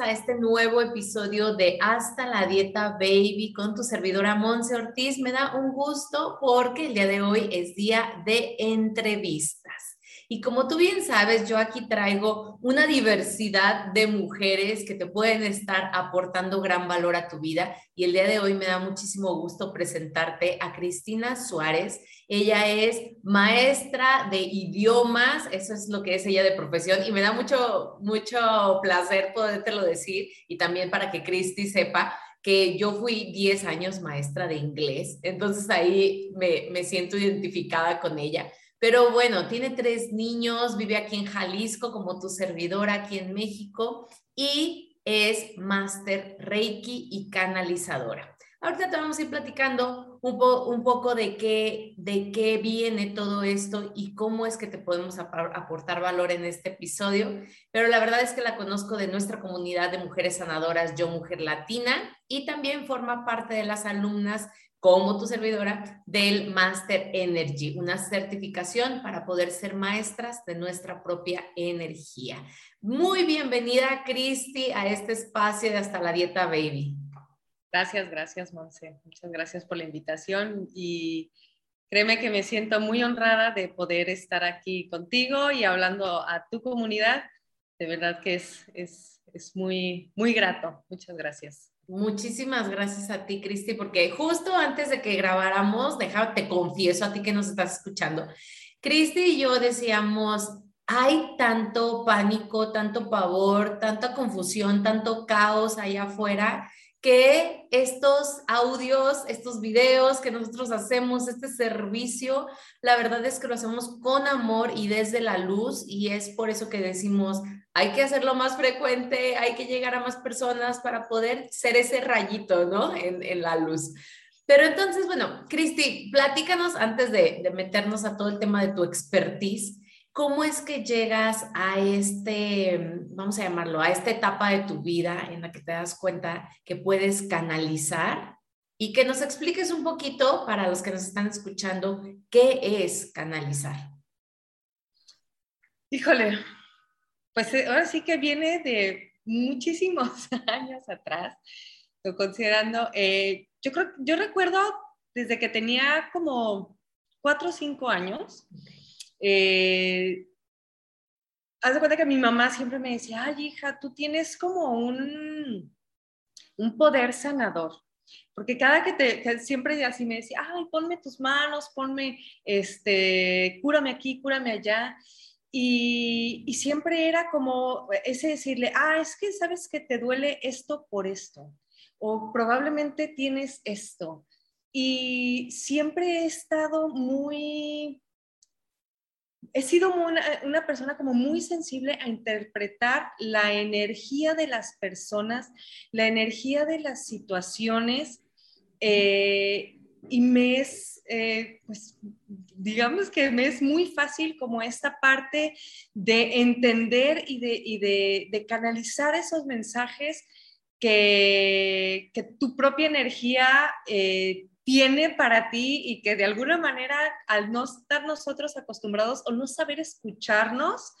A este nuevo episodio de Hasta la Dieta Baby con tu servidora Monse Ortiz. Me da un gusto porque el día de hoy es día de entrevistas. Y como tú bien sabes, yo aquí traigo una diversidad de mujeres que te pueden estar aportando gran valor a tu vida. Y el día de hoy me da muchísimo gusto presentarte a Cristina Suárez. Ella es maestra de idiomas, eso es lo que es ella de profesión y me da mucho, mucho placer podértelo decir y también para que Cristi sepa que yo fui 10 años maestra de inglés, entonces ahí me, me siento identificada con ella. Pero bueno, tiene tres niños, vive aquí en Jalisco como tu servidora aquí en México y es máster Reiki y canalizadora. Ahorita te vamos a ir platicando un, poco de qué, de qué viene todo esto y cómo es que te podemos aportar valor en este episodio. Pero la verdad es que la conozco de nuestra comunidad de mujeres sanadoras, Yo Mujer Latina, y también forma parte de las alumnas como tu servidora del Master Energy, una certificación para poder ser maestras de nuestra propia energía. Muy bienvenida, Cristi, a este espacio de Hasta la Dieta Baby. Gracias, gracias, Monse. Muchas gracias por la invitación y créeme que me siento muy honrada de poder estar aquí contigo y hablando a tu comunidad. De verdad que es, es, es muy, muy grato. Muchas gracias. Muchísimas gracias a ti, Cristi, porque justo antes de que grabáramos, déjame, te confieso a ti que nos estás escuchando, Cristi y yo decíamos, hay tanto pánico, tanto pavor, tanta confusión, tanto caos allá afuera, que estos audios, estos videos que nosotros hacemos, este servicio, la verdad es que lo hacemos con amor y desde la luz y es por eso que decimos, hay que hacerlo más frecuente, hay que llegar a más personas para poder ser ese rayito, ¿no? En, la luz. Pero entonces, bueno, Cristi, platícanos antes de, de, meternos a todo el tema de tu expertise, ¿cómo es que llegas a este, vamos a llamarlo, a esta etapa de tu vida en la que te das cuenta que puedes canalizar y que nos expliques un poquito para los que nos están escuchando, ¿qué es canalizar? Híjole, pues eh, ahora sí que viene de muchísimos años atrás, considerando, eh, yo creo, yo recuerdo desde que tenía como cuatro o cinco años, eh, haz de cuenta que mi mamá siempre me decía, ay hija, tú tienes como un, un poder sanador. Porque cada que te, siempre así me decía, ay, ponme tus manos, ponme, este, cúrame aquí, cúrame allá. Y, siempre era como ese decirle, ah, es que sabes que te duele esto por esto, o probablemente tienes esto. Y siempre he estado muy, he sido una, persona como muy sensible a interpretar la energía de las personas, la energía de las situaciones, eh, y me es, eh, pues, digamos que me es muy fácil como esta parte de entender y de, canalizar esos mensajes que, tu propia energía eh, tiene para ti y que de alguna manera al no estar nosotros acostumbrados o no saber escucharnos,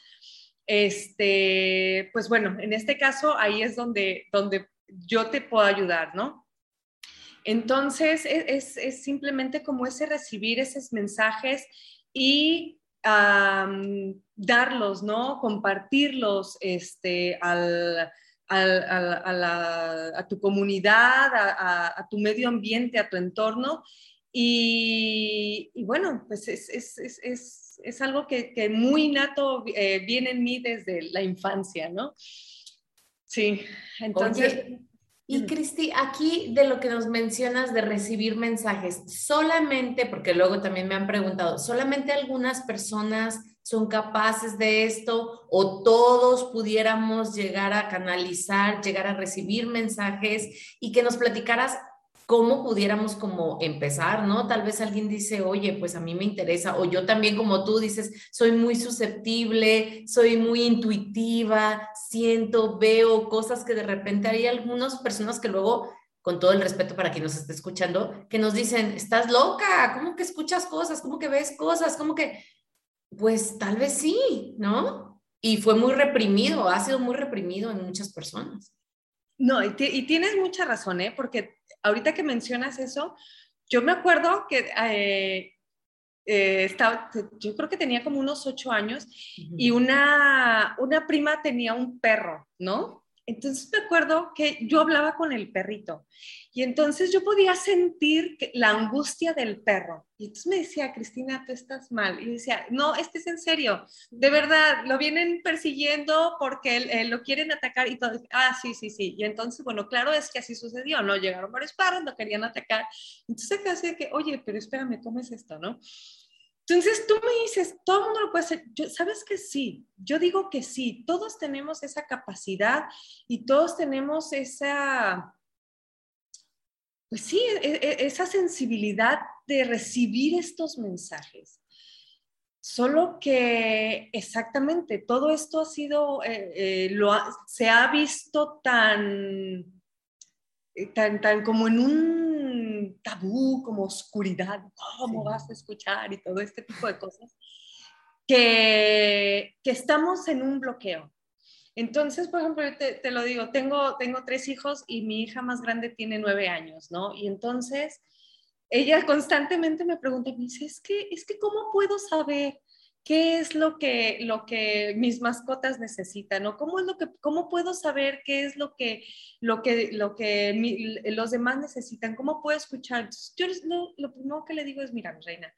este, pues bueno, en este caso ahí es donde, donde yo te puedo ayudar, ¿no? Entonces, e, es, simplemente como ese recibir esos mensajes y darlos, ¿no? Compartirlos este, a, tu comunidad, a, tu medio ambiente, a tu entorno. Y, bueno, pues es, algo que, muy nato eh, viene en mí desde la infancia, ¿no? Sí, entonces... Y Cristi, aquí de lo que nos mencionas de recibir mensajes, solamente, porque luego también me han preguntado, solamente algunas personas son capaces de esto o todos pudiéramos llegar a canalizar, llegar a recibir mensajes y que nos platicaras cómo pudiéramos como empezar, ¿no? Tal vez alguien dice, oye, pues a mí me interesa, o yo también como tú dices, soy muy susceptible, soy muy intuitiva, siento, veo cosas que de repente hay algunas personas que luego, con todo el respeto para quien nos esté escuchando, que nos dicen, estás loca, ¿cómo que escuchas cosas? ¿Cómo que ves cosas? ¿Cómo que, pues tal vez sí, ¿no? Y fue muy reprimido, ha sido muy reprimido en muchas personas. No, y, tienes mucha razón, ¿eh? Porque ahorita que mencionas eso, yo me acuerdo que eh, eh, estaba, yo creo que tenía como unos ocho años y una, una prima tenía un perro, ¿no? Entonces me acuerdo que yo hablaba con el perrito y entonces yo podía sentir la angustia del perro. Y entonces me decía, Cristina, tú estás mal. Y decía, no, este es en serio, de verdad, lo vienen persiguiendo porque lo quieren atacar y todo. Ah, sí, sí, sí. Y entonces, bueno, claro, es que así sucedió, ¿no? Llegaron varios perros, lo querían atacar. Entonces casi de que, oye, pero espérame, ¿cómo es esto, no? Entonces tú me dices, todo el mundo lo puede hacer. ¿Sabes que sí? Yo digo que sí. Todos tenemos esa capacidad y todos tenemos esa, pues sí, e, e, esa sensibilidad de recibir estos mensajes. Solo que exactamente todo esto ha sido, eh, eh, se ha visto tan, eh, tan, tan como en un tabú, como oscuridad, cómo vas a escuchar y todo este tipo de cosas, que, que estamos en un bloqueo. Entonces, por ejemplo, te, te, lo digo, tengo, tengo tres hijos y mi hija más grande tiene nueve años, ¿no? Y entonces ella constantemente me pregunta, me dice, es que, es que, ¿cómo puedo saber qué es lo que, lo que mis mascotas necesitan, o cómo es lo que, cómo puedo saber qué es lo que, lo que, lo que los demás necesitan, cómo puedo escuchar. Yo lo, lo primero que le digo es, mira, reina,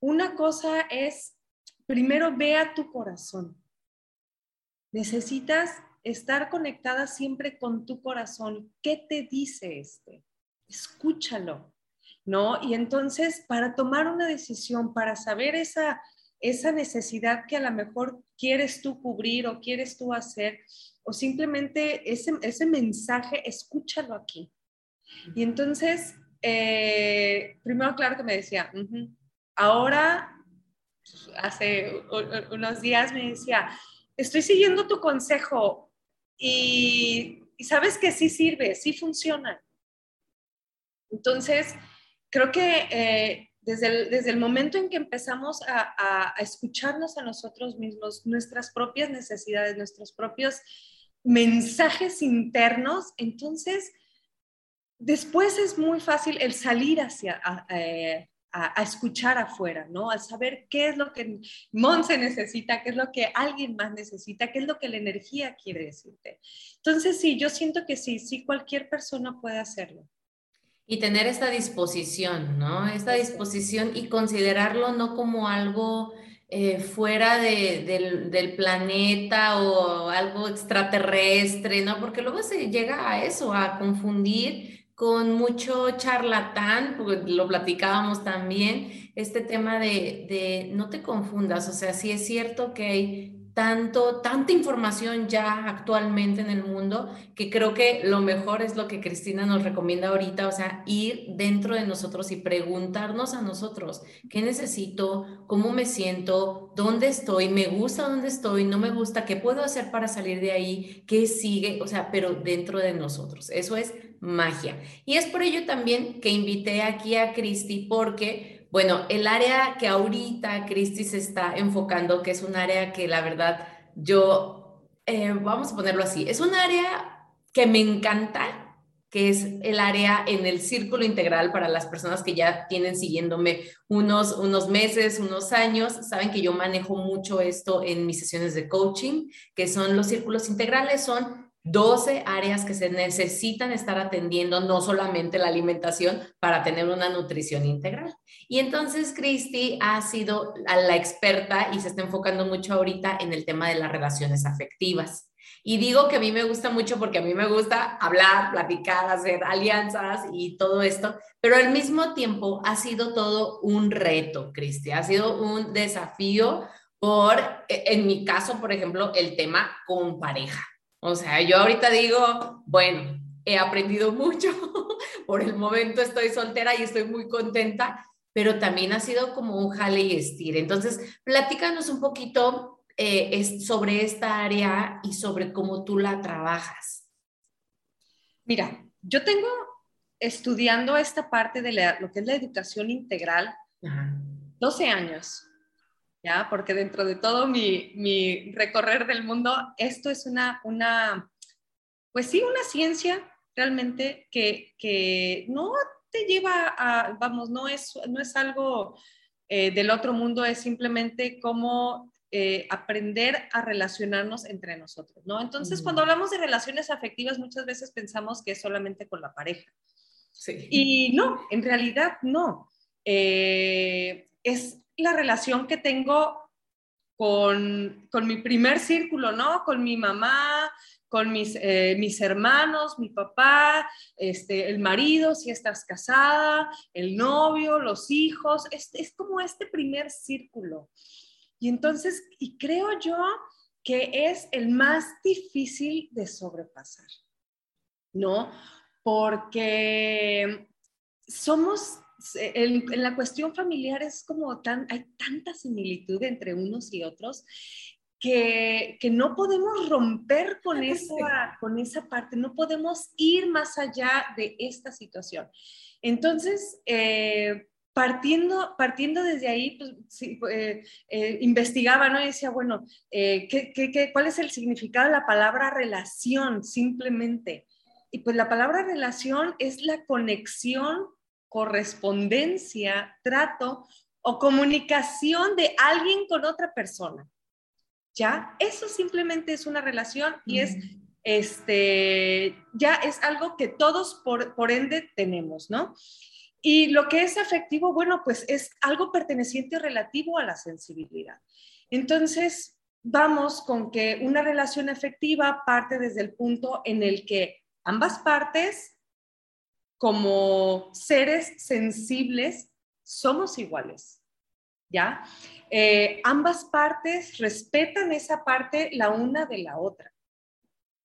una cosa es, primero ve a tu corazón. Necesitas estar conectada siempre con tu corazón. ¿Qué te dice este? Escúchalo, ¿no? Y entonces, para tomar una decisión, para saber esa, esa necesidad que a lo mejor quieres tú cubrir o quieres tú hacer, o simplemente ese, ese mensaje, escúchalo aquí. Y entonces, eh, primero, claro que me decía, ahora, hace unos días me decía, estoy siguiendo tu consejo y, sabes que sí sirve, sí funciona. Entonces, creo que eh, desde el, momento en que empezamos a, escucharnos a nosotros mismos, nuestras propias necesidades, nuestros propios mensajes internos, entonces después es muy fácil el salir hacia, a, eh, escuchar afuera, ¿no? Al saber qué es lo que Monse necesita, qué es lo que alguien más necesita, qué es lo que la energía quiere decirte. Entonces, sí, yo siento que sí, sí, cualquier persona puede hacerlo. Y tener esta disposición, ¿no? Esta disposición y considerarlo no como algo eh, fuera de, del, planeta o algo extraterrestre, ¿no? Porque luego se llega a eso, a confundir con mucho charlatán, porque lo platicábamos también, este tema de, de no te confundas, o sea, sí es cierto que hay tanto, tanta información ya actualmente en el mundo que creo que lo mejor es lo que Cristina nos recomienda ahorita, o sea, ir dentro de nosotros y preguntarnos a nosotros, ¿qué necesito? ¿Cómo me siento? ¿Dónde estoy? ¿Me gusta dónde estoy? ¿No me gusta? ¿Qué puedo hacer para salir de ahí? ¿Qué sigue? O sea, pero dentro de nosotros. Eso es magia. Y es por ello también que invité aquí a Cristi porque bueno, el área que ahorita Cristi se está enfocando, que es un área que la verdad yo, eh, vamos a ponerlo así, es un área que me encanta, que es el área en el círculo integral para las personas que ya tienen siguiéndome unos, unos meses, unos años, saben que yo manejo mucho esto en mis sesiones de coaching, que son los círculos integrales, son 12 áreas que se necesitan estar atendiendo, no solamente la alimentación, para tener una nutrición integral. Y entonces Cristi ha sido la experta y se está enfocando mucho ahorita en el tema de las relaciones afectivas. Y digo que a mí me gusta mucho porque a mí me gusta hablar, platicar, hacer alianzas y todo esto, pero al mismo tiempo ha sido todo un reto, Cristi, ha sido un desafío por, e, en mi caso, por ejemplo, el tema con pareja. O sea, yo ahorita digo, bueno, he aprendido mucho, por el momento estoy soltera y estoy muy contenta, pero también ha sido como un jale y estire. Entonces, platícanos un poquito eh, sobre esta área y sobre cómo tú la trabajas. Mira, yo tengo estudiando esta parte de lo que es la educación integral 12 años, ¿ya? Porque dentro de todo mi, mi, recorrer del mundo, esto es una, una, pues sí, una ciencia realmente que, que no te lleva a, vamos, no es, no es algo eh, del otro mundo, es simplemente cómo eh, aprender a relacionarnos entre nosotros, ¿no? Entonces, cuando hablamos de relaciones afectivas, muchas veces pensamos que es solamente con la pareja. Sí. Y no, en realidad no. Eh, es la relación que tengo con, con, mi primer círculo, ¿no? Con mi mamá, con mis, eh, mis hermanos, mi papá, este, el marido, si estás casada, el novio, los hijos, es, es como este primer círculo. Y entonces, y creo yo que es el más difícil de sobrepasar, ¿no? Porque somos, en, en, la cuestión familiar es como tan, hay tanta similitud entre unos y otros que, no podemos romper con esa, con esa parte, no podemos ir más allá de esta situación. Entonces, eh, partiendo, partiendo desde ahí, pues, eh, eh, investigaba, ¿no? Y decía, bueno, ¿qué, cuál es el significado de la palabra relación simplemente? Y pues la palabra relación es la conexión, correspondencia, trato o comunicación de alguien con otra persona. ¿ya? Eso simplemente es una relación y es, este, ya es algo que todos por, por ende tenemos, ¿no? Y lo que es afectivo, bueno, pues es algo perteneciente relativo a la sensibilidad. Entonces, vamos con que una relación afectiva parte desde el punto en el que ambas partes, como seres sensibles, somos iguales. ¿ya? Eh, ambas partes respetan esa parte la una de la otra.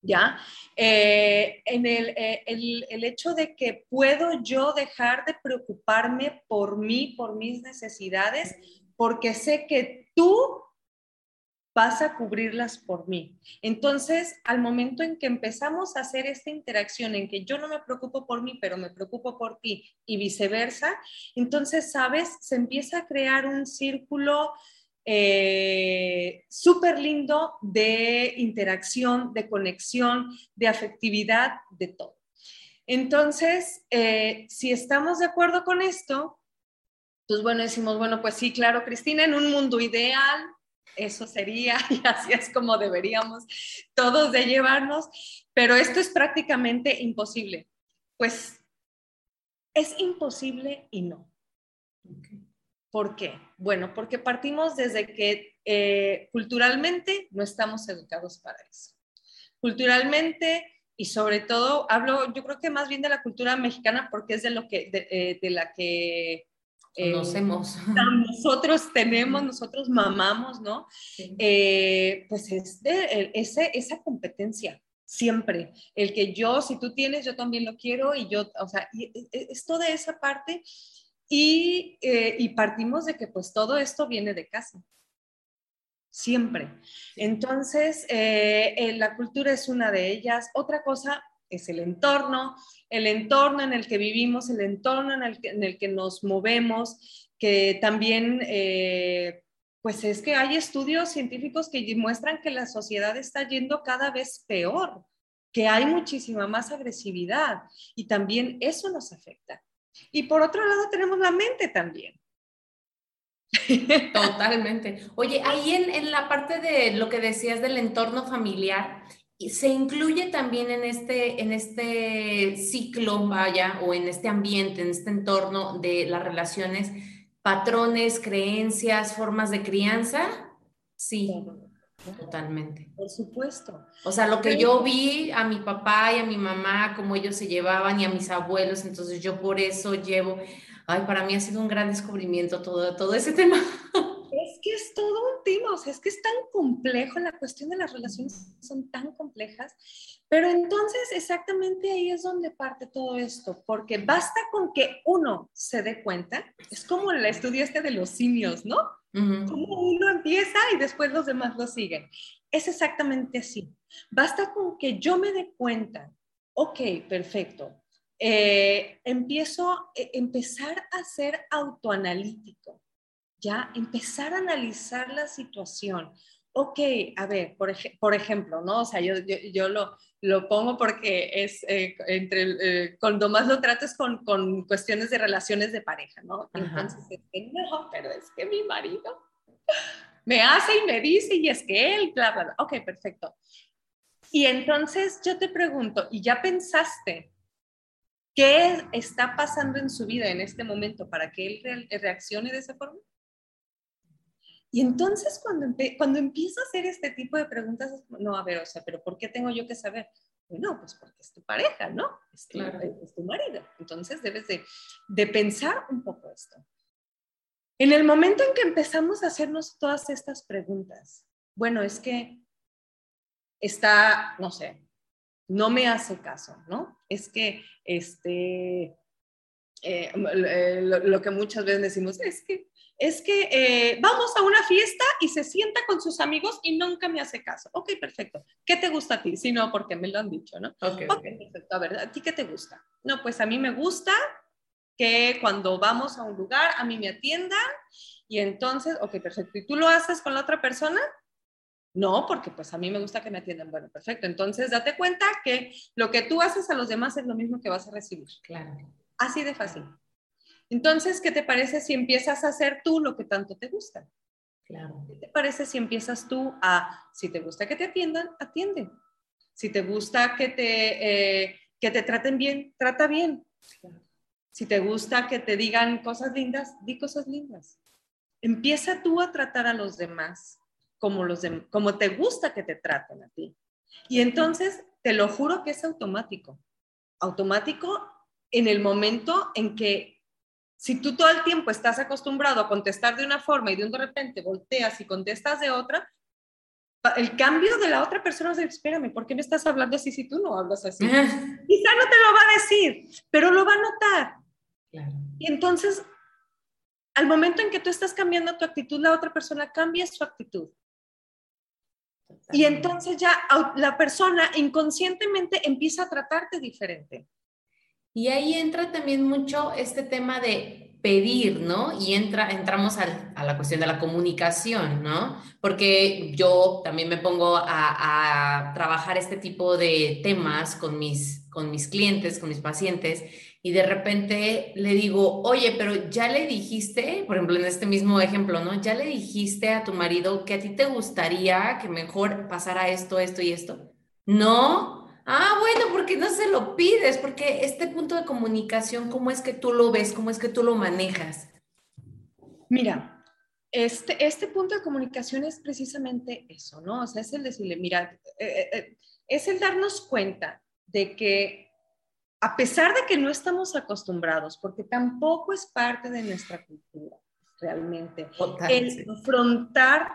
¿Ya? Eh, en eh, el, el, hecho de que puedo yo dejar de preocuparme por mí, por mis necesidades, porque sé que tú vas a cubrirlas por mí. Entonces, al momento en que empezamos a hacer esta interacción en que yo no me preocupo por mí, pero me preocupo por ti y viceversa, entonces, ¿sabes? Se empieza a crear un círculo eh, súper lindo de interacción, de conexión, de afectividad, de todo. Entonces, eh, si estamos de acuerdo con esto, pues bueno, decimos, bueno, pues sí, claro, Cristina, en un mundo ideal, eso sería y así es como deberíamos todos de llevarnos, pero esto es prácticamente imposible. Pues es imposible y no. ¿Por qué? Bueno, porque partimos desde que eh, culturalmente no estamos educados para eso. Culturalmente y sobre todo hablo, yo creo que más bien de la cultura mexicana porque es de lo que de eh, la que eh, Conocemos. nosotros tenemos, nosotros mamamos, ¿no? Eh, pues es de, ese, esa competencia, siempre. El que yo, si tú tienes, yo también lo quiero y yo, o sea, e, e, es toda esa parte y, eh, y partimos de que pues todo esto viene de casa siempre. Entonces, la cultura es una de ellas. Otra cosa es el entorno, el entorno en el que vivimos, el entorno en el que, en el que nos movemos, que también, eh, pues es que hay estudios científicos que demuestran que la sociedad está yendo cada vez peor, que hay muchísima más agresividad y también eso nos afecta. Y por otro lado tenemos la mente también. Totalmente. Oye, ahí en, en, la parte de lo que decías del entorno familiar, se incluye también en este, en este ciclo, vaya, o en este ambiente, en este entorno de las relaciones, patrones, creencias, formas de crianza. Sí. Totalmente. Por supuesto. O sea, lo que yo vi a mi papá y a mi mamá, cómo ellos se llevaban y a mis abuelos, entonces yo por eso llevo, ay, para mí ha sido un gran descubrimiento todo, todo ese tema. Es que es todo un tema, o sea, es que es tan complejo, la cuestión de las relaciones son tan complejas, pero entonces exactamente ahí es donde parte todo esto, porque basta con que uno se dé cuenta, es como el estudio este de los simios, ¿no? Como uno empieza y después los demás lo siguen. Es exactamente así. Basta con que yo me dé cuenta, ok, perfecto, eh, empiezo, a eh, empezar a ser autoanalítico ya empezar a analizar la situación. Ok, a ver, por, por ejemplo, ¿no? O sea, yo, yo, lo, lo, pongo porque es eh, entre, eh, cuando más lo trato es con, con, cuestiones de relaciones de pareja, ¿no? Entonces, es que no, pero es que mi marido me hace y me dice y es que él, bla, bla, bla. Ok, perfecto. Y entonces yo te pregunto, ¿y ya pensaste qué está pasando en su vida en este momento para que él reaccione de esa forma? Y entonces cuando, cuando empiezo a hacer este tipo de preguntas, no, a ver, o sea, pero ¿por qué tengo yo que saber? Bueno, pues porque es tu pareja, ¿no? Es tu, es tu marido. Entonces debes de, de pensar un poco esto. En el momento en que empezamos a hacernos todas estas preguntas, bueno, es que está, no sé, no me hace caso, ¿no? Es que, este, eh, eh, lo, que muchas veces decimos es que es que eh, vamos a una fiesta y se sienta con sus amigos y nunca me hace caso. Ok, perfecto. ¿Qué te gusta a ti? Si no, porque me lo han dicho, ¿no? Ok, okay perfecto. A ver, ¿a ti qué te gusta? No, pues a mí me gusta que cuando vamos a un lugar a mí me atiendan y entonces, ok, perfecto. ¿Y tú lo haces con la otra persona? No, porque pues a mí me gusta que me atiendan. Bueno, perfecto. Entonces, date cuenta que lo que tú haces a los demás es lo mismo que vas a recibir. Claro. Así de fácil. Entonces, ¿qué te parece si empiezas a hacer tú lo que tanto te gusta? Claro. ¿Qué te parece si empiezas tú a, si te gusta que te atiendan, atiende. Si te gusta que te, eh, que te traten bien, trata bien. Si te gusta que te digan cosas lindas, di cosas lindas. Empieza tú a tratar a los demás como, los como te gusta que te traten a ti. Y entonces, te lo juro que es automático. Automático en el momento en que si tú todo el tiempo estás acostumbrado a contestar de una forma y de un de repente volteas y contestas de otra, el cambio de la otra persona es, espérame, ¿por qué me estás hablando así si tú no hablas así? Quizá no te lo va a decir, pero lo va a notar. Y entonces, al momento en que tú estás cambiando tu actitud, la otra persona cambia su actitud. Y entonces ya la persona inconscientemente empieza a tratarte diferente. Y ahí entra también mucho este tema de pedir, ¿no? Y entra, entramos a, la cuestión de la comunicación, ¿no? Porque yo también me pongo a, trabajar este tipo de temas con mis, con mis clientes, con mis pacientes, y de repente le digo, oye, pero ya le dijiste, por ejemplo, en este mismo ejemplo, ¿no? Ya le dijiste a tu marido que a ti te gustaría que mejor pasara esto, esto y esto. No, Ah, bueno, porque no se lo pides, porque este punto de comunicación, ¿cómo es que tú lo ves? ¿Cómo es que tú lo manejas? Mira, este, este punto de comunicación es precisamente eso, ¿no? O sea, es el decirle, mira, eh, eh, eh, es el darnos cuenta de que a pesar de que no estamos acostumbrados, porque tampoco es parte de nuestra cultura realmente, el afrontar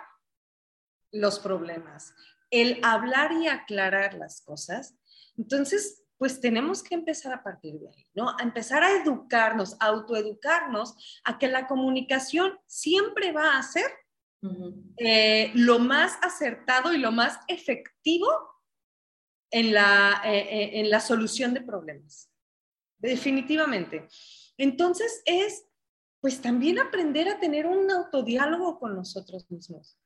los problemas, el hablar y aclarar las cosas, entonces, pues tenemos que empezar a partir de ahí, ¿no? A empezar a educarnos, a autoeducarnos, a que la comunicación siempre va a ser eh, lo más acertado y lo más efectivo en la, eh, eh, en la solución de problemas. Definitivamente. Entonces es, pues también aprender a tener un autodiálogo con nosotros mismos.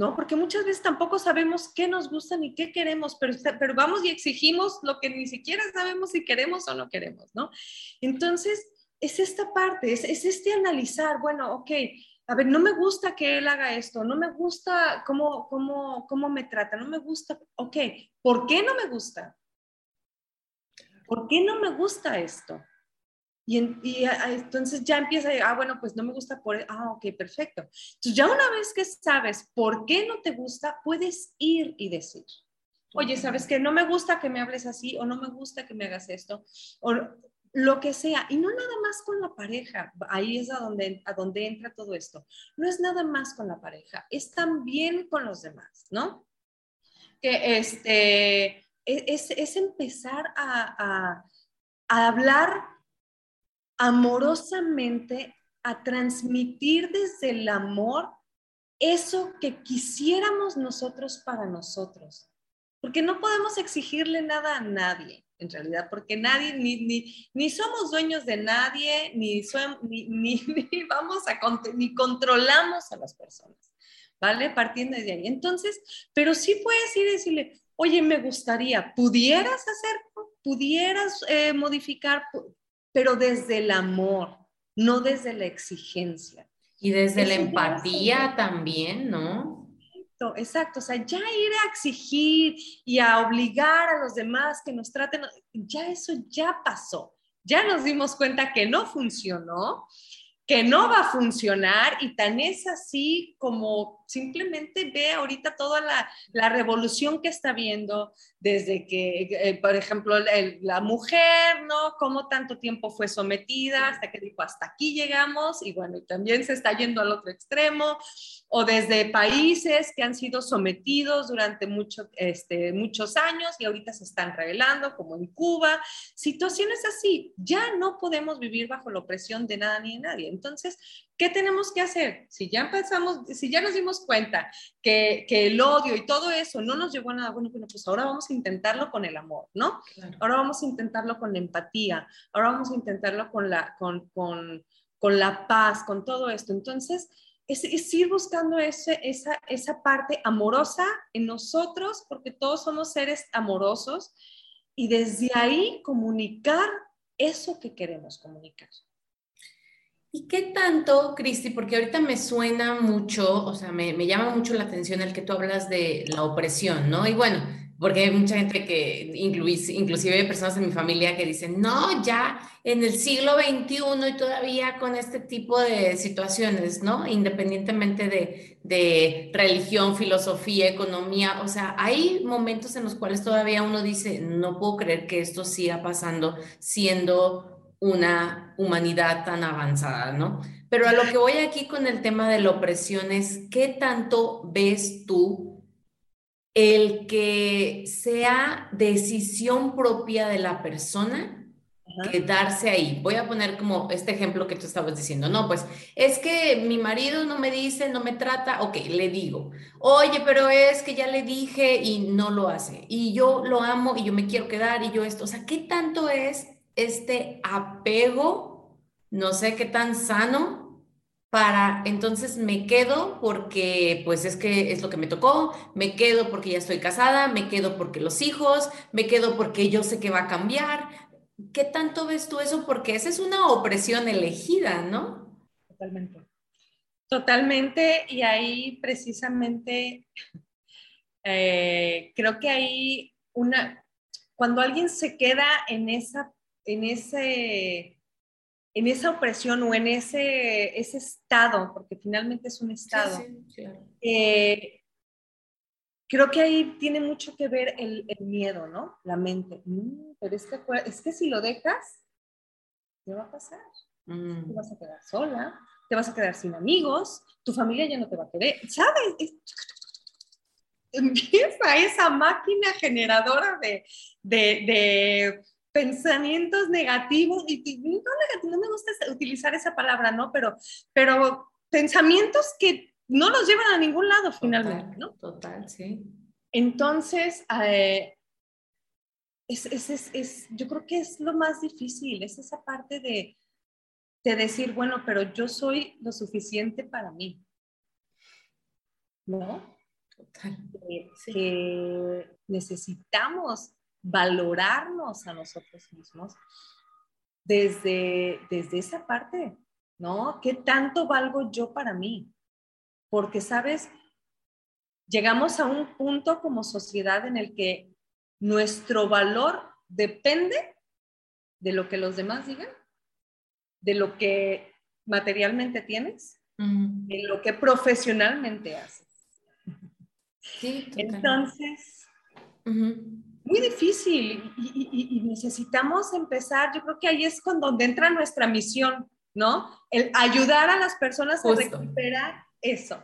¿No? Porque muchas veces tampoco sabemos qué nos gusta ni qué queremos, pero, pero vamos y exigimos lo que ni siquiera sabemos si queremos o no queremos, ¿no? Entonces, es esta parte, es, es este analizar, bueno, ok, a ver, no me gusta que él haga esto, no me gusta cómo, cómo, cómo me trata, no me gusta, ok, ¿por qué no me gusta? ¿Por qué no me gusta esto? Y, entonces ya empieza, ah, bueno, pues no me gusta por, ah, ok, perfecto. Entonces ya una vez que sabes por qué no te gusta, puedes ir y decir, oye, ¿sabes qué? No me gusta que me hables así o no me gusta que me hagas esto o lo que sea. Y no nada más con la pareja, ahí es a donde, a donde entra todo esto. No es nada más con la pareja, es también con los demás, ¿no? Que este, e, es, es empezar a, a hablar amorosamente a transmitir desde el amor eso que quisiéramos nosotros para nosotros. Porque no podemos exigirle nada a nadie, en realidad, porque nadie, ni, ni, somos dueños de nadie, ni, ni, vamos a, ni controlamos a las personas, ¿vale? Partiendo de ahí. Entonces, pero sí puedes ir y decirle, oye, me gustaría, ¿pudieras hacer, pudieras eh, modificar? Pero desde el amor, no desde la exigencia. Y desde la empatía también, ¿no? Exacto, exacto, o sea, ya ir a exigir y a obligar a los demás que nos traten, ya eso ya pasó, ya nos dimos cuenta que no funcionó, que no va a funcionar y tan es así como simplemente ve ahorita toda la, la revolución que está viendo desde que, eh, por ejemplo, la mujer, ¿no? Cómo tanto tiempo fue sometida hasta que dijo, hasta aquí llegamos y bueno, y también se está yendo al otro extremo, o desde países que han sido sometidos durante mucho, este, muchos años y ahorita se están revelando, como en Cuba, situaciones así, ya no podemos vivir bajo la opresión de nada ni de nadie. Entonces, ¿qué tenemos que hacer? Si ya empezamos, si ya nos dimos cuenta que, que, el odio y todo eso no nos llevó a nada bueno, bueno, pues ahora vamos a intentarlo con el amor, ¿no? Ahora vamos a intentarlo con la empatía, ahora vamos a intentarlo con la, con, con, con la paz, con todo esto. Entonces, es, es, ir buscando ese, esa, esa parte amorosa en nosotros, porque todos somos seres amorosos, y desde ahí comunicar eso que queremos comunicar. ¿Y qué tanto, Cristi? Porque ahorita me suena mucho, o sea, me, llama mucho la atención el que tú hablas de la opresión, ¿no? Y bueno, porque hay mucha gente que, inclusive hay personas en mi familia que dicen, no, ya en el siglo XXI y todavía con este tipo de situaciones, ¿no? Independientemente de, de religión, filosofía, economía, o sea, hay momentos en los cuales todavía uno dice, no puedo creer que esto siga pasando siendo una humanidad tan avanzada, ¿no? Pero a lo que voy aquí con el tema de la opresión es, ¿qué tanto ves tú el que sea decisión propia de la persona quedarse ahí? Voy a poner como este ejemplo que tú estabas diciendo, no, pues es que mi marido no me dice, no me trata, ok, le digo, oye, pero es que ya le dije y no lo hace, y yo lo amo y yo me quiero quedar y yo esto, o sea, ¿qué tanto es este apego, no sé qué tan sano, para entonces me quedo porque pues es que es lo que me tocó, me quedo porque ya estoy casada, me quedo porque los hijos, me quedo porque yo sé que va a cambiar. ¿Qué tanto ves tú eso? Porque esa es una opresión elegida, ¿no? Totalmente. Totalmente, y ahí precisamente eh, creo que hay una, cuando alguien se queda en esa en, ese, en esa opresión o en ese, ese estado, porque finalmente es un estado, eh, creo que ahí tiene mucho que ver el, miedo, ¿no? La mente. Mm, pero es que, es que si lo dejas, ¿qué va a pasar? Mm. Te vas a quedar sola, te vas a quedar sin amigos, tu familia ya no te va a querer, ¿sabes? empieza esa máquina generadora de, de, pensamientos negativos, y, no, no me gusta utilizar esa palabra, ¿no? Pero, pero pensamientos que no nos llevan a ningún lado finalmente, ¿no? Total, sí. Entonces, eh, es, es, es, yo creo que es lo más difícil, es esa parte de, de decir, bueno, pero yo soy lo suficiente para mí, ¿no? Total. que necesitamos valorarnos a nosotros mismos desde, desde esa parte, ¿no? ¿Qué tanto valgo yo para mí? Porque, ¿sabes? Llegamos a un punto como sociedad en el que nuestro valor depende de lo que los demás digan. de lo que materialmente tienes, de lo que profesionalmente haces. Sí, Entonces, muy difícil y, necesitamos empezar, yo creo que ahí es con donde entra nuestra misión, ¿no? El ayudar a las personas a recuperar eso.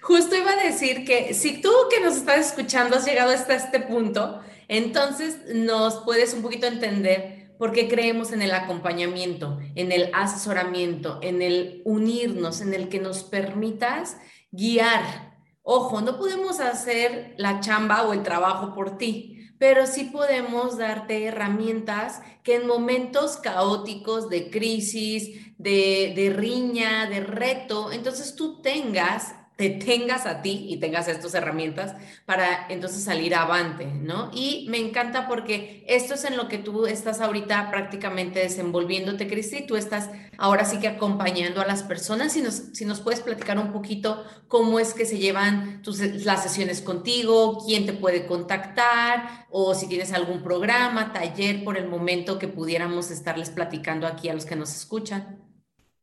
Justo iba a decir que si tú que nos estás escuchando has llegado hasta este punto, entonces nos puedes un poquito entender por qué creemos en el acompañamiento, en el asesoramiento, en el unirnos, en el que nos permitas guiar. Ojo, no podemos hacer la chamba o el trabajo por ti, pero sí podemos darte herramientas que en momentos caóticos de crisis, de, de riña, de reto, entonces tú tengas te tengas a ti y tengas estas herramientas para entonces salir avante, ¿no? Y me encanta porque esto es en lo que tú estás ahorita prácticamente desenvolviéndote, Cristi, tú estás ahora sí que acompañando a las personas. Si nos, si nos puedes platicar un poquito cómo es que se llevan tus, las sesiones contigo, quién te puede contactar o si tienes algún programa, taller por el momento que pudiéramos estarles platicando aquí a los que nos escuchan.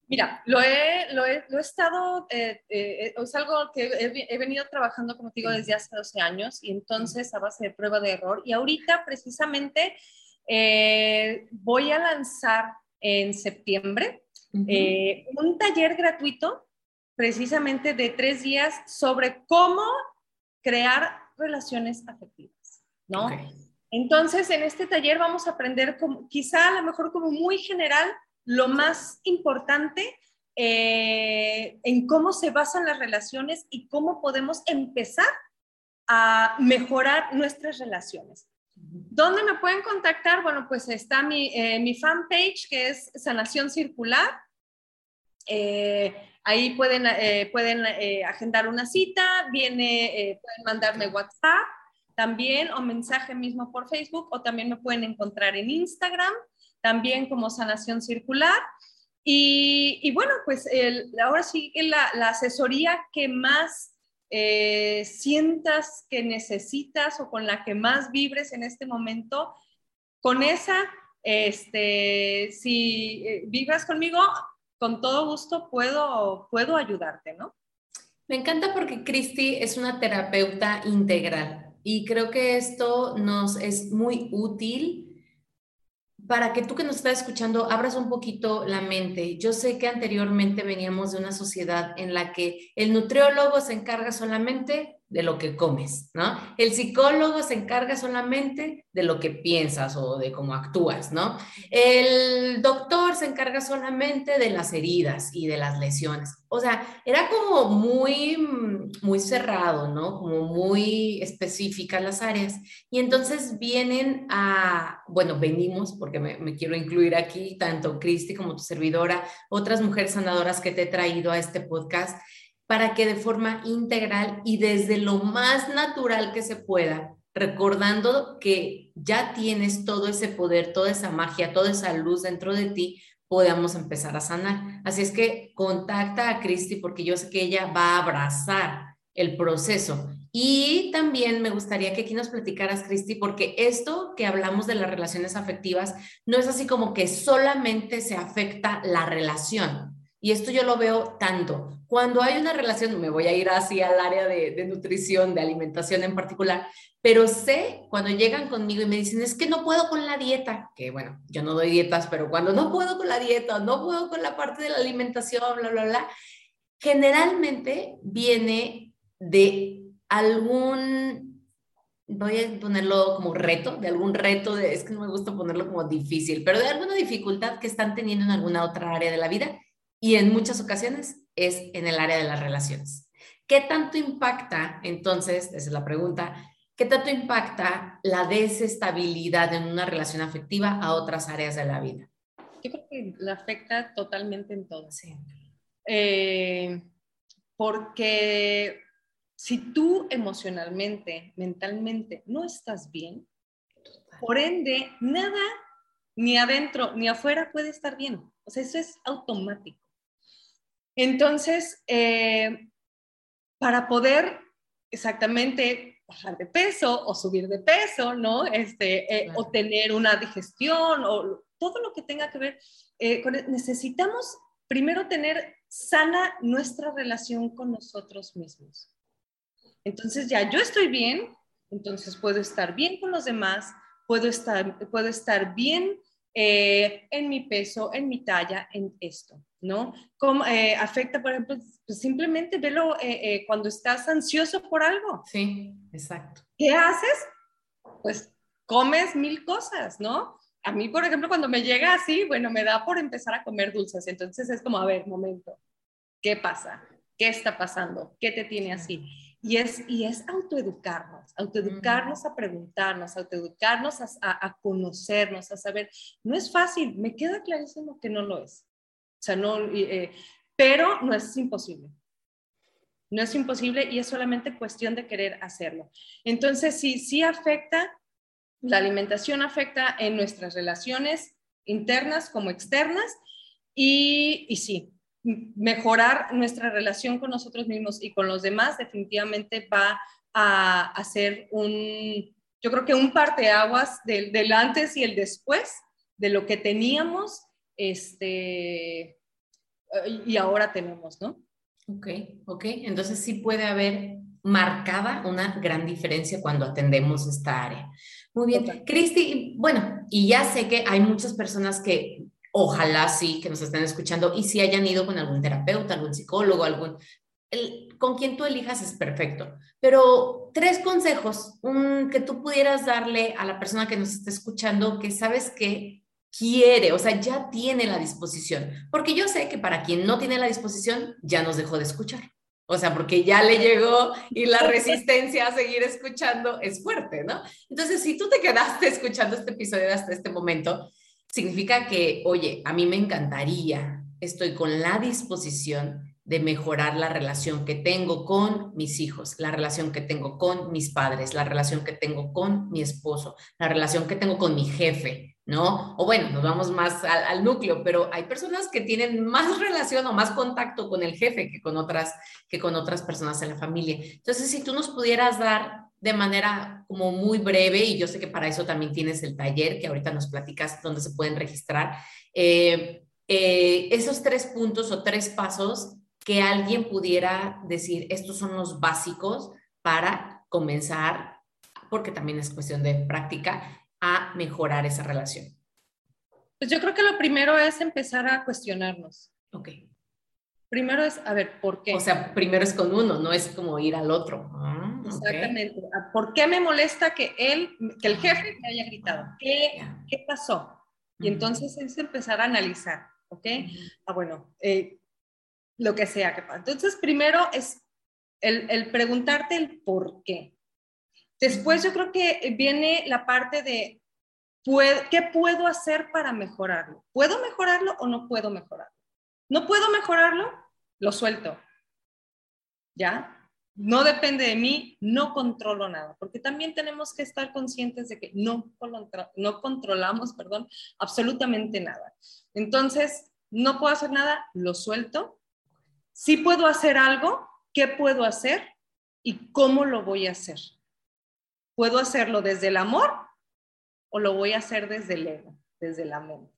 Mira, lo he, lo he, lo he estado, eh, eh, es algo que he, venido trabajando, como te digo, desde hace 12 años y entonces a base de prueba de error. Y ahorita precisamente eh, voy a lanzar en septiembre un taller gratuito, precisamente de tres días, sobre cómo crear relaciones afectivas, ¿no? Entonces, en este taller vamos a aprender, como, quizá a lo mejor como muy general, lo más importante eh, en cómo se basan las relaciones y cómo podemos empezar a mejorar nuestras relaciones. ¿Dónde me pueden contactar? Bueno, pues está mi, eh, mi fanpage que es Sanación Circular. Eh, ahí pueden, pueden agendar una cita, viene, pueden mandarme WhatsApp también o mensaje mismo por Facebook o también me pueden encontrar en Instagram también como sanación circular. Y, bueno, pues ahora sí que la, asesoría que más eh, sientas que necesitas o con la que más vibres en este momento, con esa, este, si eh, vivas conmigo, con todo gusto puedo, puedo ayudarte, ¿no? Me encanta porque Cristi es una terapeuta integral y creo que esto nos es muy útil para que tú que nos estás escuchando abras un poquito la mente. Yo sé que anteriormente veníamos de una sociedad en la que el nutriólogo se encarga solamente de lo que comes, ¿no? El psicólogo se encarga solamente de lo que piensas o de cómo actúas, ¿no? El doctor se encarga solamente de las heridas y de las lesiones. O sea, era como muy, muy cerrado, ¿no? Como muy específicas las áreas. Y entonces vienen a, bueno, venimos, porque me, quiero incluir aquí, tanto Cristi como tu servidora, otras mujeres sanadoras que te he traído a este podcast para que de forma integral y desde lo más natural que se pueda, recordando que ya tienes todo ese poder, toda esa magia, toda esa luz dentro de ti, podamos empezar a sanar. Así es que contacta a Cristi porque yo sé que ella va a abrazar el proceso. Y también me gustaría que aquí nos platicaras, Cristi, porque esto que hablamos de las relaciones afectivas no es así como que solamente se afecta la relación, y esto yo lo veo tanto. Cuando hay una relación, me voy a ir así al área de, nutrición, de alimentación en particular, pero sé cuando llegan conmigo y me dicen, es que no puedo con la dieta, que bueno, yo no doy dietas, pero cuando no puedo con la dieta, no puedo con la parte de la alimentación, bla, bla, bla, generalmente viene de algún voy a ponerlo como reto, de algún reto, de, es que no me gusta ponerlo como difícil, pero de alguna dificultad que están teniendo en alguna otra área de la vida y en muchas ocasiones es en el área de las relaciones. ¿Qué tanto impacta, entonces, esa es la pregunta, qué tanto impacta la desestabilidad en una relación afectiva a otras áreas de la vida? Yo creo que la afecta totalmente en todo. Sí. Eh, porque si tú emocionalmente, mentalmente no estás bien, por ende, nada, ni adentro ni afuera puede estar bien. O sea, eso es automático. Entonces, eh, para poder exactamente bajar de peso o subir de peso, ¿no? Este, eh, O tener una digestión o todo lo que tenga que ver eh, con, necesitamos primero tener sana nuestra relación con nosotros mismos. Entonces ya yo estoy bien, entonces puedo estar bien con los demás, puedo estar, puedo estar bien eh, en mi peso, en mi talla, en esto, ¿no? ¿Cómo eh, afecta, por ejemplo, pues simplemente velo eh, cuando estás ansioso por algo? Sí, exacto. ¿Qué haces? Pues comes mil cosas, ¿no? A mí, por ejemplo, cuando me llega así, bueno, me da por empezar a comer dulces, entonces es como, a ver, momento, ¿qué pasa? ¿Qué está pasando? ¿Qué te tiene así? Y es, y es autoeducarnos, autoeducarnos a preguntarnos, autoeducarnos a, a, conocernos, a saber. No es fácil, me queda clarísimo que no lo es. Sea, no, eh, pero no es imposible. No es imposible y es solamente cuestión de querer hacerlo. Entonces, sí, sí afecta, la alimentación afecta en nuestras relaciones internas como externas y, y sí, mejorar nuestra relación con nosotros mismos y con los demás definitivamente va a hacer un, yo creo que un parteaguas del, del antes y el después de lo que teníamos este, y ahora tenemos, ¿no? Ok, ok. Entonces sí puede haber marcada una gran diferencia cuando atendemos esta área. Muy bien. Cristi, bueno, y ya sé que hay muchas personas que ojalá sí que nos estén escuchando y si hayan ido con algún terapeuta, algún psicólogo, algún, con quien tú elijas es perfecto. Pero tres consejos un, que tú pudieras darle a la persona que nos está escuchando que sabes que quiere, o sea, ya tiene la disposición. Porque yo sé que para quien no tiene la disposición, ya nos dejó de escuchar. O sea, porque ya le llegó y la resistencia a seguir escuchando es fuerte, ¿no? Entonces, si tú te quedaste escuchando este episodio hasta este momento, significa que, oye, a mí me encantaría, estoy con la disposición de mejorar la relación que tengo con mis hijos, la relación que tengo con mis padres, la relación que tengo con mi esposo, la relación que tengo con mi jefe, ¿no? O bueno, nos vamos más al, núcleo, pero hay personas que tienen más relación o más contacto con el jefe que con otras que con otras personas en la familia. Entonces, si tú nos pudieras dar de manera como muy breve, y yo sé que para eso también tienes el taller, que ahorita nos platicas donde se pueden registrar, eh, eh, esos tres puntos o tres pasos que alguien pudiera decir, estos son los básicos para comenzar, porque también es cuestión de práctica, a mejorar esa relación. Pues yo creo que lo primero es empezar a cuestionarnos. Ok. Primero es, a ver, ¿por qué? O sea, primero es con uno, no es como ir al otro. Ah, Exactamente. Okay. ¿Por qué me molesta que él, que el jefe me haya gritado? ¿Qué, Yeah. ¿qué pasó? Y entonces es empezar a analizar, ¿ok? Ah, bueno, eh, lo que sea que pasa. Entonces, primero es el, el, preguntarte el por qué. Después yo creo que viene la parte de ¿qué puedo hacer para mejorarlo? ¿Puedo mejorarlo o no puedo mejorarlo? ¿No puedo mejorarlo? Lo suelto. ¿Ya? No depende de mí, no controlo nada, porque también tenemos que estar conscientes de que no, no controlamos, perdón, absolutamente nada. Entonces, no puedo hacer nada, lo suelto. Si puedo hacer algo, ¿qué puedo hacer y cómo lo voy a hacer? ¿Puedo hacerlo desde el amor o lo voy a hacer desde el ego, desde la mente?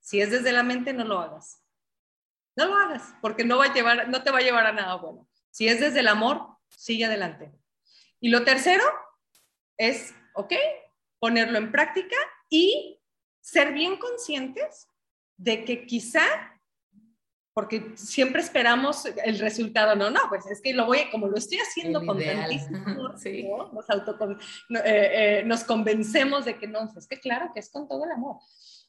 Si es desde la mente, no lo hagas. No lo hagas, porque no, va a llevar, no te va a llevar a nada bueno. Si es desde el amor, sigue adelante. Y lo tercero es, ok, ponerlo en práctica y ser bien conscientes de que quizá, porque siempre esperamos el resultado, no, no, pues es que lo voy, como lo estoy haciendo El con tantísimo amor, Sí. ¿no? nos, autocon- eh, eh, nos convencemos de que no, es que claro que es con todo el amor.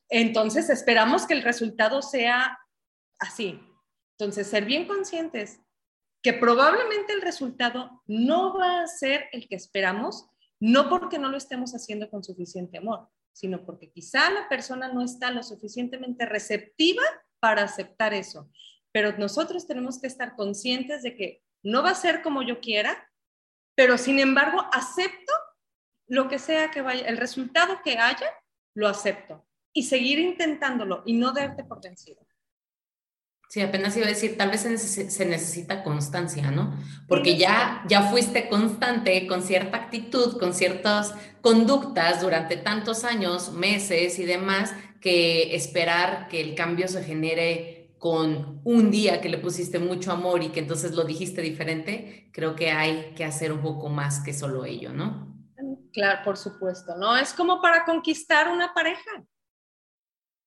Entonces esperamos que el resultado sea así. Entonces, ser bien conscientes que probablemente el resultado no va a ser el que esperamos, no porque no lo estemos haciendo con suficiente amor, sino porque quizá la persona no está lo suficientemente receptiva para aceptar eso. Pero nosotros tenemos que estar conscientes de que no va a ser como yo quiera, pero sin embargo acepto lo que sea que vaya, el resultado que haya, lo acepto y seguir intentándolo y no darte por vencido. Sí, apenas iba a decir, tal vez se, necesita constancia, ¿no? Porque ya, ya fuiste constante con cierta actitud, con ciertas conductas durante tantos años, meses y demás, que esperar que el cambio se genere con un día que le pusiste mucho amor y que entonces lo dijiste diferente, creo que hay que hacer un poco más que solo ello, ¿no? Claro, por supuesto, ¿no? Es como para conquistar una pareja,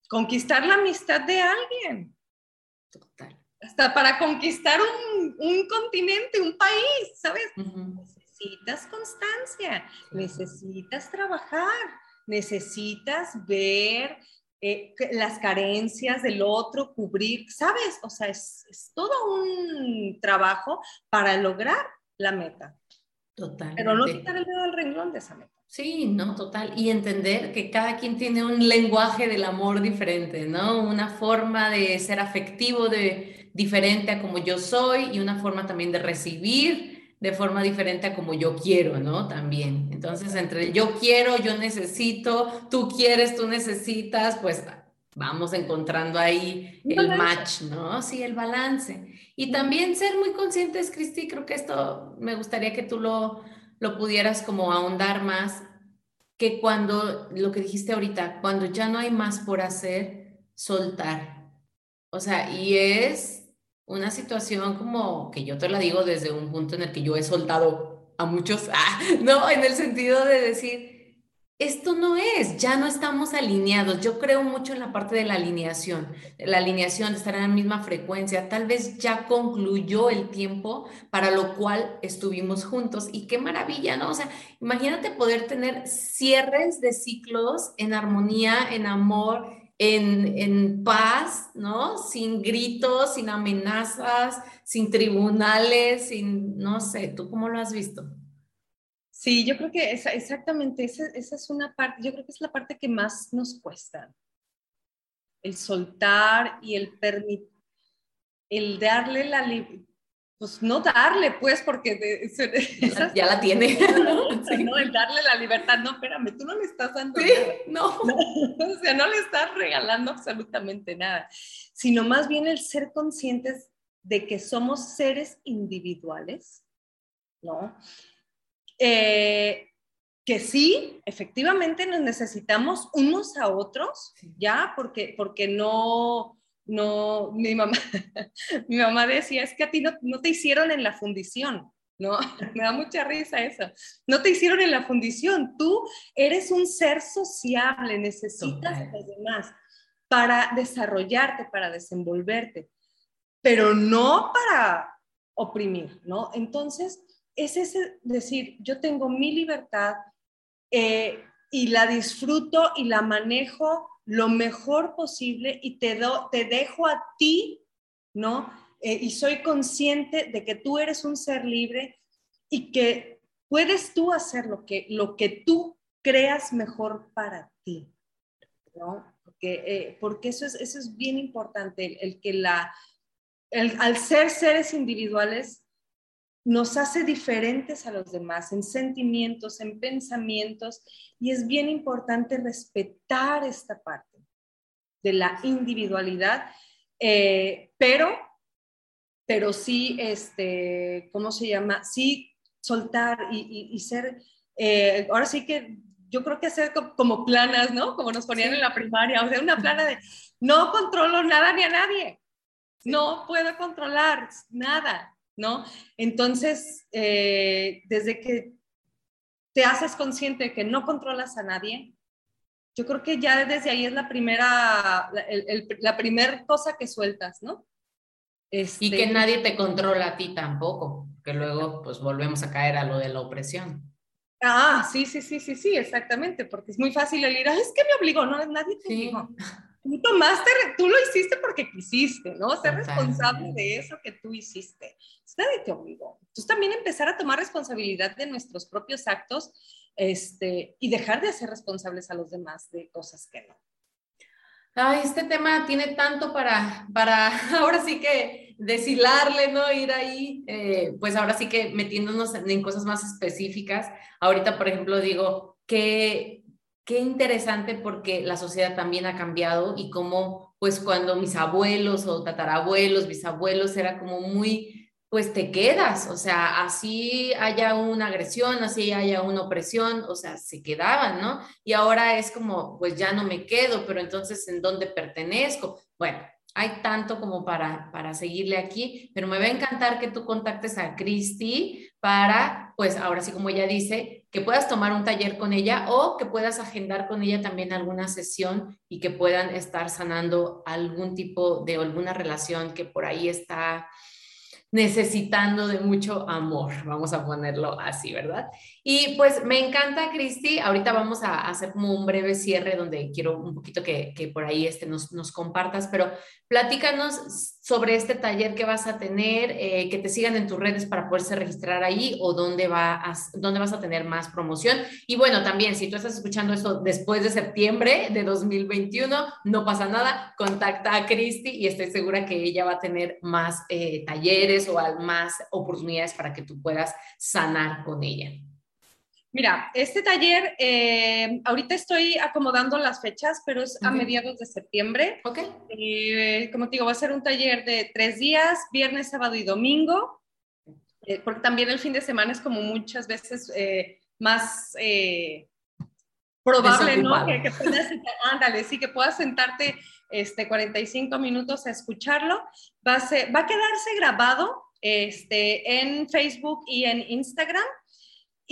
conquistar la amistad de alguien Total. Hasta para conquistar un, un continente, un país, ¿sabes? Necesitas constancia, necesitas trabajar, necesitas ver eh, las carencias del otro, cubrir, ¿sabes? O sea, es, es, todo un trabajo para lograr la meta. Total. Pero no quitar el dedo del renglón de esa meta. Sí, no, total. Y entender que cada quien tiene un lenguaje del amor diferente, ¿no? Una forma de ser afectivo de, diferente a como yo soy y una forma también de recibir de forma diferente a como yo quiero, ¿no? También. Entonces, entre yo quiero, yo necesito, tú quieres, tú necesitas, pues vamos encontrando ahí el match, ¿no? Sí, el balance. Y también ser muy conscientes, Cristi, creo que esto me gustaría que tú lo lo pudieras como ahondar más, que cuando, lo que dijiste ahorita, cuando ya no hay más por hacer, soltar. O sea, y es una situación como que yo te la digo desde un punto en el que yo he soltado a muchos, ah, no, en el sentido de decir, esto no es, ya no estamos alineados. Yo creo mucho en la parte de la alineación, la alineación de estar en la misma frecuencia. Tal vez ya concluyó el tiempo para lo cual estuvimos juntos y qué maravilla, ¿no? O sea, imagínate poder tener cierres de ciclos en armonía, en amor, en, en paz, ¿no? Sin gritos, sin amenazas, sin tribunales, sin, no sé, ¿tú cómo lo has visto? Sí, yo creo que esa, exactamente, esa, esa, es una parte, yo creo que es la parte que más nos cuesta. El soltar y el permitir, el darle la, pues no darle, pues, porque ya la tiene. ¿no? El darle la libertad, no, espérame, tú no le estás dando sí, No. O sea, no le estás regalando absolutamente nada, sino más bien el ser conscientes de que somos seres individuales, ¿no? Eh, que sí, efectivamente nos necesitamos unos a otros, ¿ya? Porque, porque no, no, mi mamá, mi mamá decía, es que a ti no, no te hicieron en la fundición, ¿no? Me da mucha risa eso. No te hicieron en la fundición, tú eres un ser sociable, necesitas a los demás para desarrollarte, para desenvolverte, pero no para oprimir, ¿no? Entonces, es ese decir, yo tengo mi libertad eh, y la disfruto y la manejo lo mejor posible y te, do, te dejo a ti, ¿no? Eh, y soy consciente de que tú eres un ser libre y que puedes tú hacer lo que, lo que tú creas mejor para ti, ¿no? Porque, eh, porque eso, es, eso es bien importante, el, que la, al ser seres individuales, nos hace diferentes a los demás en sentimientos, en pensamientos, y es bien importante respetar esta parte de la individualidad, eh, pero, pero sí, este, ¿cómo se llama? Sí, soltar y, ser, eh, ahora sí que yo creo que hacer como planas, ¿no? Como nos ponían en la primaria, o sea, una plana de no controlo nada ni a nadie, no puedo controlar nada, ¿no? Entonces, eh, desde que te haces consciente de que no controlas a nadie, yo creo que ya desde ahí es la primera, la, primera cosa que sueltas, ¿no? Y que este, nadie te controla a ti tampoco, que luego pues volvemos a caer a lo de la opresión. Ah, sí, sí, sí, sí, sí, exactamente, porque es muy fácil el ir, es que me obligó, no, nadie te obligó tú tomaste, tú lo hiciste porque quisiste, ¿no? Ser responsable de eso que tú hiciste. Nadie te obligó. Entonces también empezar a tomar responsabilidad de nuestros propios actos este, y dejar de hacer responsables a los demás de cosas que no. Ay, este tema tiene tanto para, para ahora sí que deshilarle, ¿no? Ir ahí, eh, pues ahora sí que metiéndonos en, en cosas más específicas. Ahorita, por ejemplo, digo, que qué interesante porque la sociedad también ha cambiado y cómo pues cuando mis abuelos o tatarabuelos, bisabuelos, era como muy, pues te quedas, o sea, así haya una agresión, así haya una opresión, o sea, se quedaban, ¿no? Y ahora es como, pues ya no me quedo, pero entonces, ¿en dónde pertenezco? Bueno, hay tanto como para, para seguirle aquí, pero me va a encantar que tú contactes a Cristi para, pues ahora sí como ella dice, que puedas tomar un taller con ella o que puedas agendar con ella también alguna sesión y que puedan estar sanando algún tipo de alguna relación que por ahí está necesitando de mucho amor, vamos a ponerlo así, ¿verdad? Y pues me encanta, Cristi, ahorita vamos a hacer como un breve cierre donde quiero un poquito que, por ahí este nos, compartas, pero platícanos sobre este taller que vas a tener, eh, que te sigan en tus redes para poderse registrar ahí o dónde, va dónde vas a tener más promoción. Y bueno, también si tú estás escuchando esto después de septiembre de 2021, no pasa nada, contacta a Cristi y estoy segura que ella va a tener más eh, talleres o más oportunidades para que tú puedas sanar con ella. Mira, este taller, eh, ahorita estoy acomodando las fechas, pero es a mediados de septiembre. Ok. Eh, como te digo, va a ser un taller de tres días, viernes, sábado y domingo, eh, porque también el fin de semana es como muchas veces más probable, ¿no? Que, que, puedas, ándale, sí, que puedas sentarte este, 45 minutos a escucharlo. Va a, ser, va a quedarse grabado este, en Facebook y en Instagram.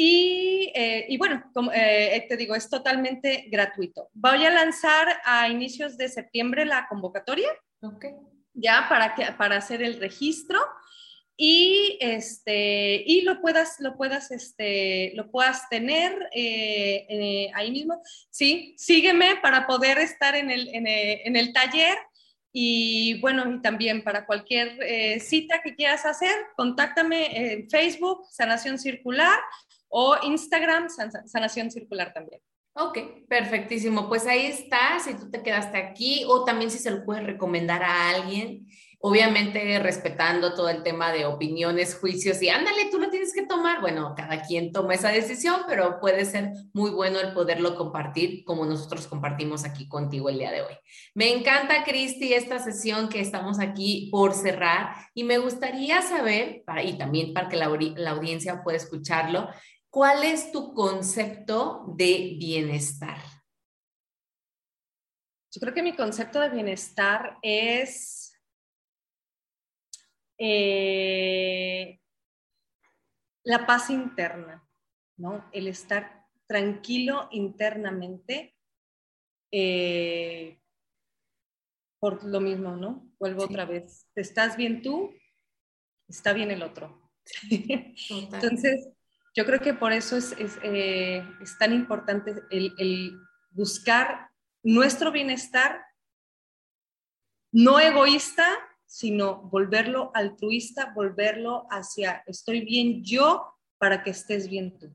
Y, eh, y bueno, como eh, te digo, es totalmente gratuito. Voy a lanzar a inicios de septiembre la convocatoria. Okay. Ya para, que, para hacer el registro y este y lo puedas lo puedas este lo puedas tener eh, ahí mismo sí sígueme para poder estar en el, en el, en el taller y bueno, y también para cualquier cita que quieras hacer, contáctame en Facebook, Sanación Circular, o Instagram, Sanación Circular también. Ok, perfectísimo. Pues ahí está, si tú te quedaste aquí o también si se lo puedes recomendar a alguien, obviamente respetando todo el tema de opiniones, juicios y ándale, tú lo tienes que tomar. Bueno, cada quien toma esa decisión, pero puede ser muy bueno el poderlo compartir como nosotros compartimos aquí contigo el día de hoy. Me encanta, Cristi, esta sesión que estamos aquí por cerrar y me gustaría saber, y también para que la, la audiencia pueda escucharlo, ¿Cuál es tu concepto de bienestar? Yo creo que mi concepto de bienestar es eh, la paz interna, ¿no? El estar tranquilo internamente eh, por lo mismo, ¿no? Vuelvo otra vez. ¿Estás bien tú? Está bien el otro. Entonces, yo creo que por eso es, eh, tan importante el, buscar nuestro bienestar, no egoísta, sino volverlo altruista, volverlo hacia estoy bien yo para que estés bien tú.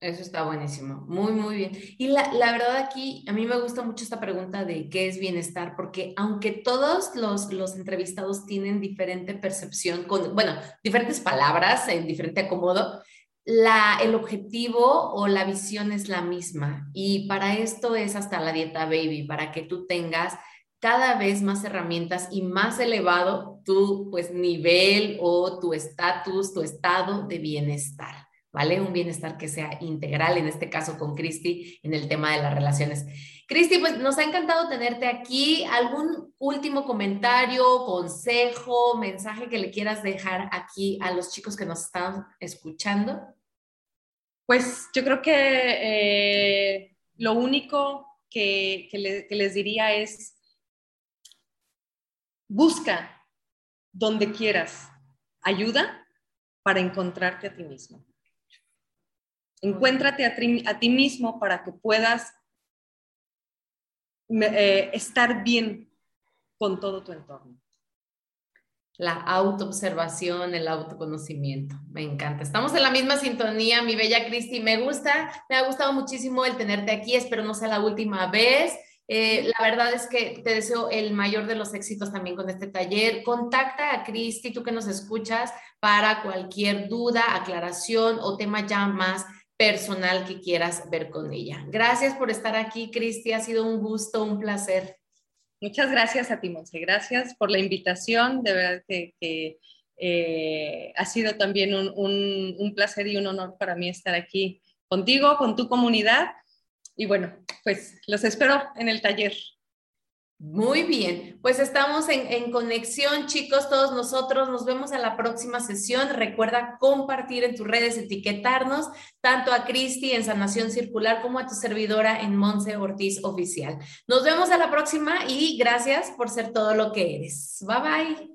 Eso está buenísimo, muy, muy bien. Y la, la, verdad aquí, a mí me gusta mucho esta pregunta de qué es bienestar, porque aunque todos los, los entrevistados tienen diferente percepción, con, bueno, diferentes palabras en diferente acomodo, la, el objetivo o la visión es la misma. Y para esto es hasta la dieta baby, para que tú tengas cada vez más herramientas y más elevado tu pues nivel o tu estatus, tu estado de bienestar, ¿vale? Un bienestar que sea integral, en este caso con Cristi, en el tema de las relaciones. Cristi, pues nos ha encantado tenerte aquí. ¿Algún último comentario, consejo, mensaje que le quieras dejar aquí a los chicos que nos están escuchando? Pues yo creo que eh, lo único que, les diría es, busca donde quieras ayuda para encontrarte a ti mismo. Encuéntrate a ti, mismo para que puedas eh, estar bien con todo tu entorno la autoobservación, el autoconocimiento. Me encanta. Estamos en la misma sintonía, mi bella Cristi. Me gusta, me ha gustado muchísimo el tenerte aquí. Espero no sea la última vez. Eh, la verdad es que te deseo el mayor de los éxitos también con este taller. Contacta a Cristi, tú que nos escuchas, para cualquier duda, aclaración o tema ya más personal que quieras ver con ella. Gracias por estar aquí, Cristi. Ha sido un gusto, un placer. Muchas gracias a ti, Monse. Gracias por la invitación. De verdad que, eh, ha sido también un, un placer y un honor para mí estar aquí contigo, con tu comunidad. Y bueno, pues los espero en el taller. Muy bien, pues estamos en, conexión, chicos, todos nosotros. Nos vemos a la próxima sesión. Recuerda compartir en tus redes, etiquetarnos tanto a Cristi en Sanación Circular como a tu servidora en Monse Ortiz Oficial. Nos vemos a la próxima y gracias por ser todo lo que eres. Bye bye.